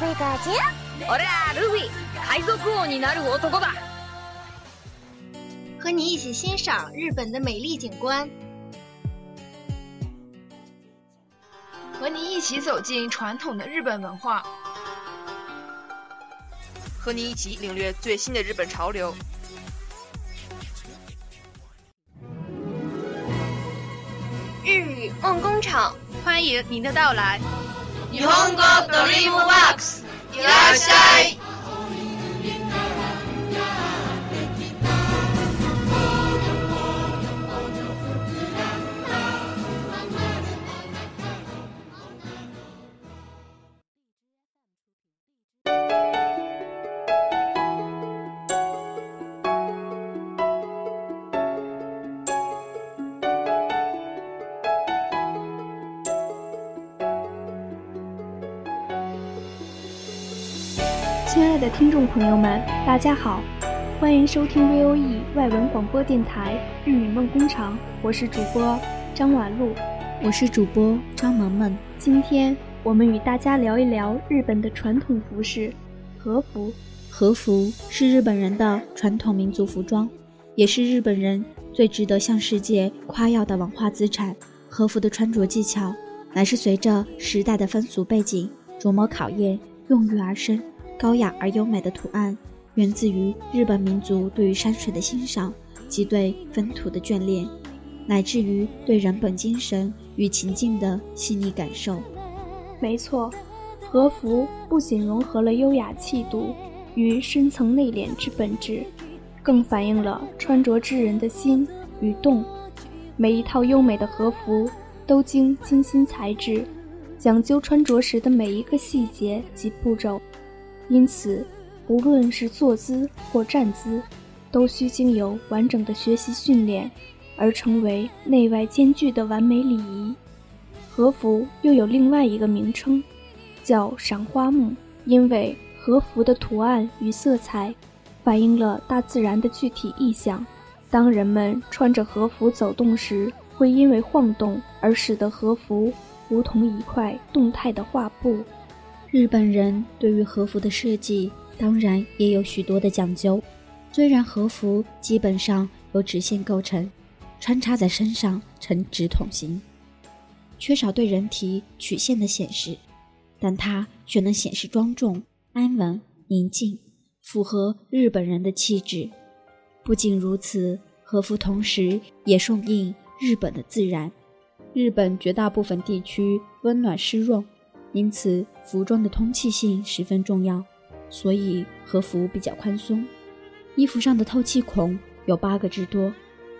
贝嘎姐，俺らルフィ，海賊王になる男だ。和你一起欣赏日本的美丽景观，和你一起走进传统的日本文化，和你一起领略最新的日本潮流。日语梦工厂，欢迎您的到来。 日本語ドリームワークス，いらっしゃい。 亲爱的听众朋友们，大家好，欢迎收听 VOE 外文广播电台日语梦工厂，我是主播张婉露，我是主播张萌萌。今天我们与大家聊一聊日本的传统服饰——和服。和服是日本人的传统民族服装，也是日本人最值得向世界夸耀的文化资产。和服的穿着技巧，乃是随着时代的风俗背景琢磨考验、用育而生。高雅而优美的图案，源自于日本民族对于山水的欣赏及对风土的眷恋，乃至于对人本精神与情境的细腻感受。没错，和服不仅融合了优雅气度与深层内敛之本质，更反映了穿着之人的心与动。每一套优美的和服都经精心裁制，讲究穿着时的每一个细节及步骤。因此，无论是坐姿或站姿，都需经由完整的学习训练，而成为内外兼具的完美礼仪。和服又有另外一个名称，叫赏花木，因为和服的图案与色彩，反映了大自然的具体意象。当人们穿着和服走动时，会因为晃动而使得和服如同一块动态的画布。日本人对于和服的设计当然也有许多的讲究。虽然和服基本上由直线构成，穿插在身上呈直筒形，缺少对人体曲线的显示，但它却能显示庄重、安稳、宁静，符合日本人的气质。不仅如此，和服同时也顺应日本的自然。日本绝大部分地区温暖湿润。因此，服装的通气性十分重要，所以和服比较宽松。衣服上的透气孔有八个之多，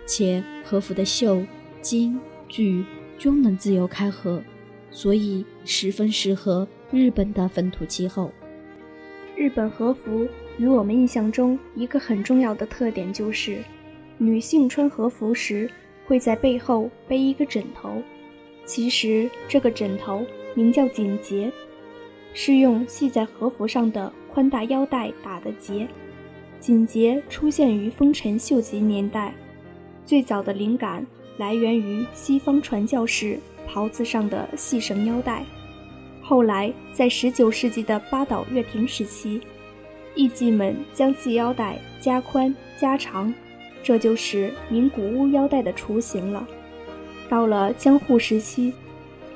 且和服的袖、襟、距均能自由开合，所以十分适合日本的风土气候。日本和服与我们印象中一个很重要的特点就是，女性穿和服时会在背后背一个枕头。其实这个枕头名叫锦结，是用系在和服上的宽大腰带打的结。锦结出现于丰臣秀吉年代，最早的灵感来源于西方传教士袍子上的细绳腰带。后来在19世纪的八岛乐亭时期，艺妓们将系腰带加宽加长，这就是名古屋腰带的雏形了。到了江户时期，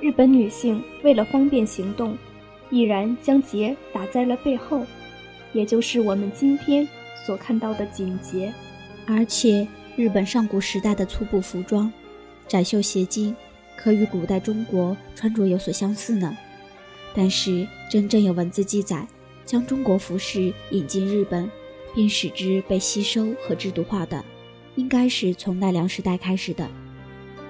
日本女性为了方便行动，毅然将结打在了背后，也就是我们今天所看到的简洁。而且，日本上古时代的粗布服装、窄袖斜襟，可与古代中国穿着有所相似呢。但是，真正有文字记载将中国服饰引进日本，并使之被吸收和制度化的，应该是从奈良时代开始的。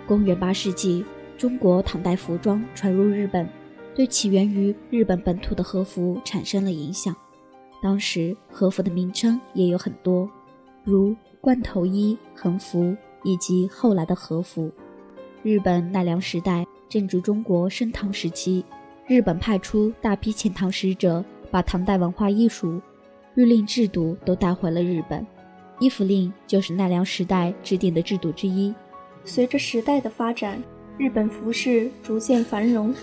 公元八世纪，中国唐代服装传入日本，对起源于日本本土的和服产生了影响。当时和服的名称也有很多，如罐头衣、横幅以及后来的和服。日本奈良时代正值中国盛唐时期，日本派出大批遣唐使者，把唐代文化艺术、律令制度都带回了日本。衣服令就是奈良时代制定的制度之一。随着时代的发展，日本服饰逐渐繁荣，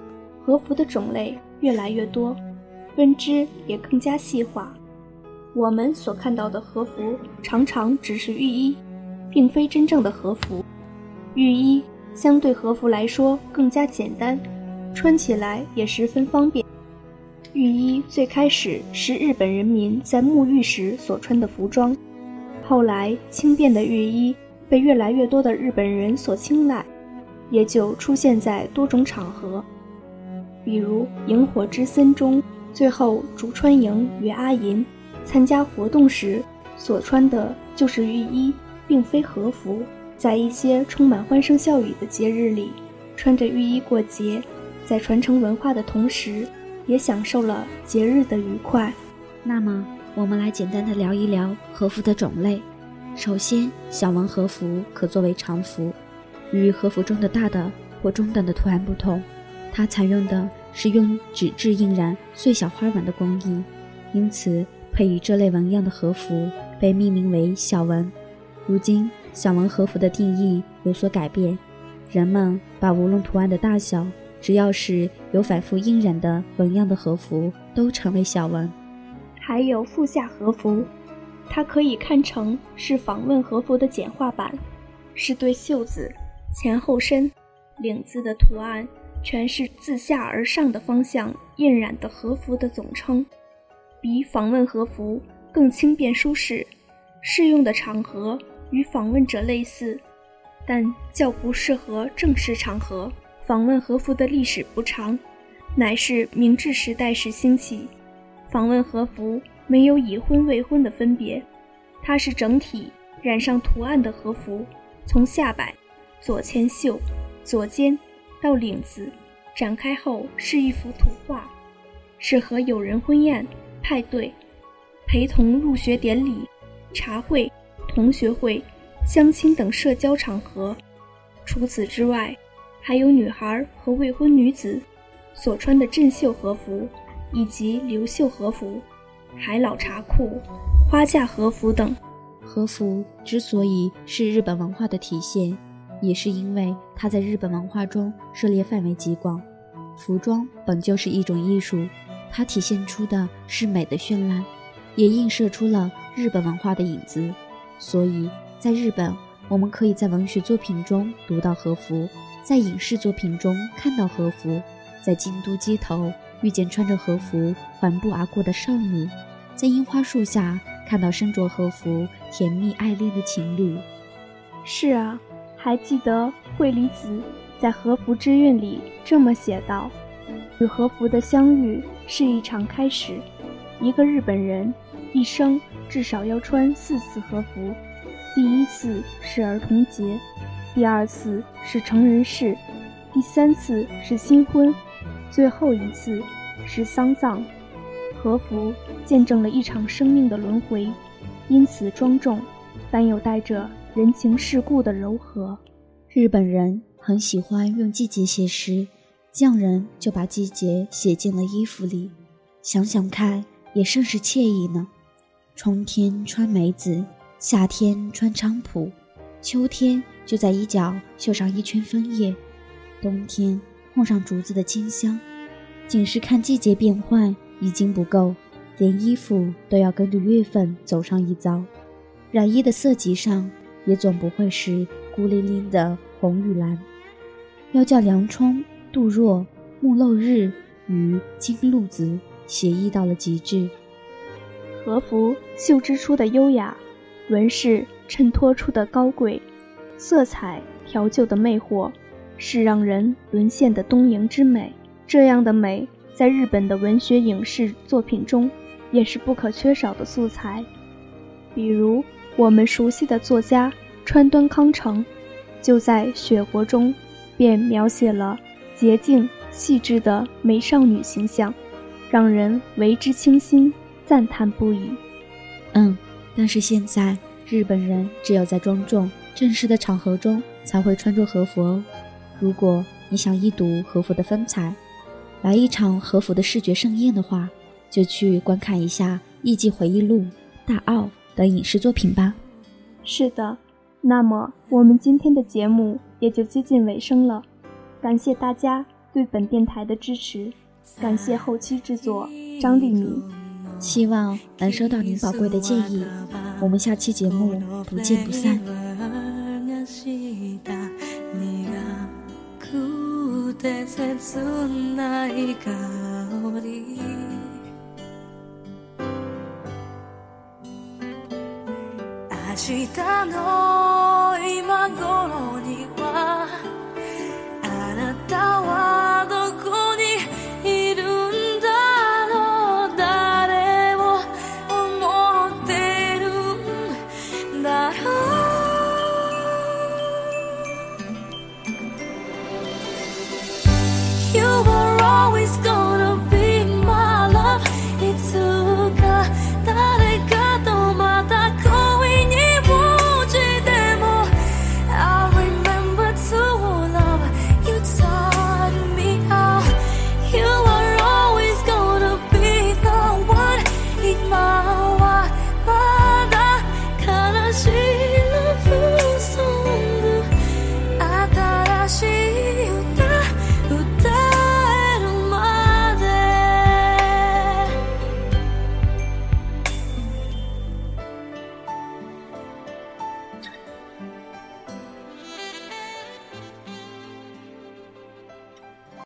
和服的种类越来越多，分支也更加细化。我们所看到的和服常常只是浴衣，并非真正的和服。浴衣相对和服来说更加简单，穿起来也十分方便。浴衣最开始是日本人民在沐浴时所穿的服装，后来轻便的浴衣。被越来越多的日本人所青睐，也就出现在多种场合，比如《萤火之森》中，最后竹川萤与阿银参加活动时所穿的就是浴衣，并非和服。在一些充满欢声笑语的节日里，穿着浴衣过节，在传承文化的同时，也享受了节日的愉快。那么，我们来简单的聊一聊和服的种类。首先，小纹和服可作为常服，与和服中的大的或中等的图案不同，它采用的是用纸质印染碎小花纹的工艺，因此配以这类纹样的和服被命名为小纹。如今，小纹和服的定义有所改变，人们把无论图案的大小，只要是有反复印染的纹样的和服都称为小纹。还有腹下和服。它可以看成是访问和服的简化版，是对袖子、前后身、领子的图案全是自下而上的方向印染的和服的总称，比访问和服更轻便舒适，适用的场合与访问者类似，但较不适合正式场合。访问和服的历史不长，乃是明治时代时兴起。访问和服。没有已婚未婚的分别，它是整体染上图案的和服，从下摆、左前袖、左肩到领子展开后是一幅图画，适合友人婚宴、派对、陪同入学典礼、茶会、同学会、相亲等社交场合。除此之外，还有女孩和未婚女子所穿的镇袖和服以及流袖和服。海老茶裤、花架和服等，和服之所以是日本文化的体现，也是因为它在日本文化中涉猎范围极广。服装本就是一种艺术，它体现出的是美的绚烂，也映射出了日本文化的影子。所以，在日本，我们可以在文学作品中读到和服，在影视作品中看到和服，在京都街头遇见穿着和服缓步而过的少女。在樱花树下看到身着和服、甜蜜爱恋的情侣。是啊，还记得惠理子在《和服之韵》里这么写道：“与和服的相遇是一场开始。一个日本人一生至少要穿四次和服，第一次是儿童节，第二次是成人式，第三次是新婚，最后一次是丧葬。”和服见证了一场生命的轮回，因此庄重，但又带着人情世故的柔和。日本人很喜欢用季节写诗，匠人就把季节写进了衣服里。想想看，也甚是惬意呢。春天穿梅子，夏天穿菖蒲，秋天就在衣角绣上一圈枫叶，冬天碰上竹子的清香。仅是看季节变换。已经不够，连衣服都要跟着月份走上一遭。染衣的色级上，也总不会是孤零零的红与蓝。要叫梁冲、杜若、木漏日与金露子写意到了极致。和服绣织出的优雅，纹饰衬托出的高贵，色彩调就的魅惑，是让人沦陷的东瀛之美。这样的美，在日本的文学影视作品中，也是不可缺少的素材。比如我们熟悉的作家川端康成，就在《雪国》中，便描写了洁净细致的美少女形象，让人为之倾心。赞叹不已。嗯，但是现在日本人只有在庄重正式的场合中才会穿着和服哦。如果你想一睹和服的风采，来一场和服的视觉盛宴的话，就去观看一下《艺伎回忆录》《大奥》等影视作品吧。是的，那么我们今天的节目也就接近尾声了。感谢大家对本电台的支持，感谢后期制作张丽敏。希望能收到您宝贵的建议，我们下期节目不见不散。明明日の今頃にはあなたを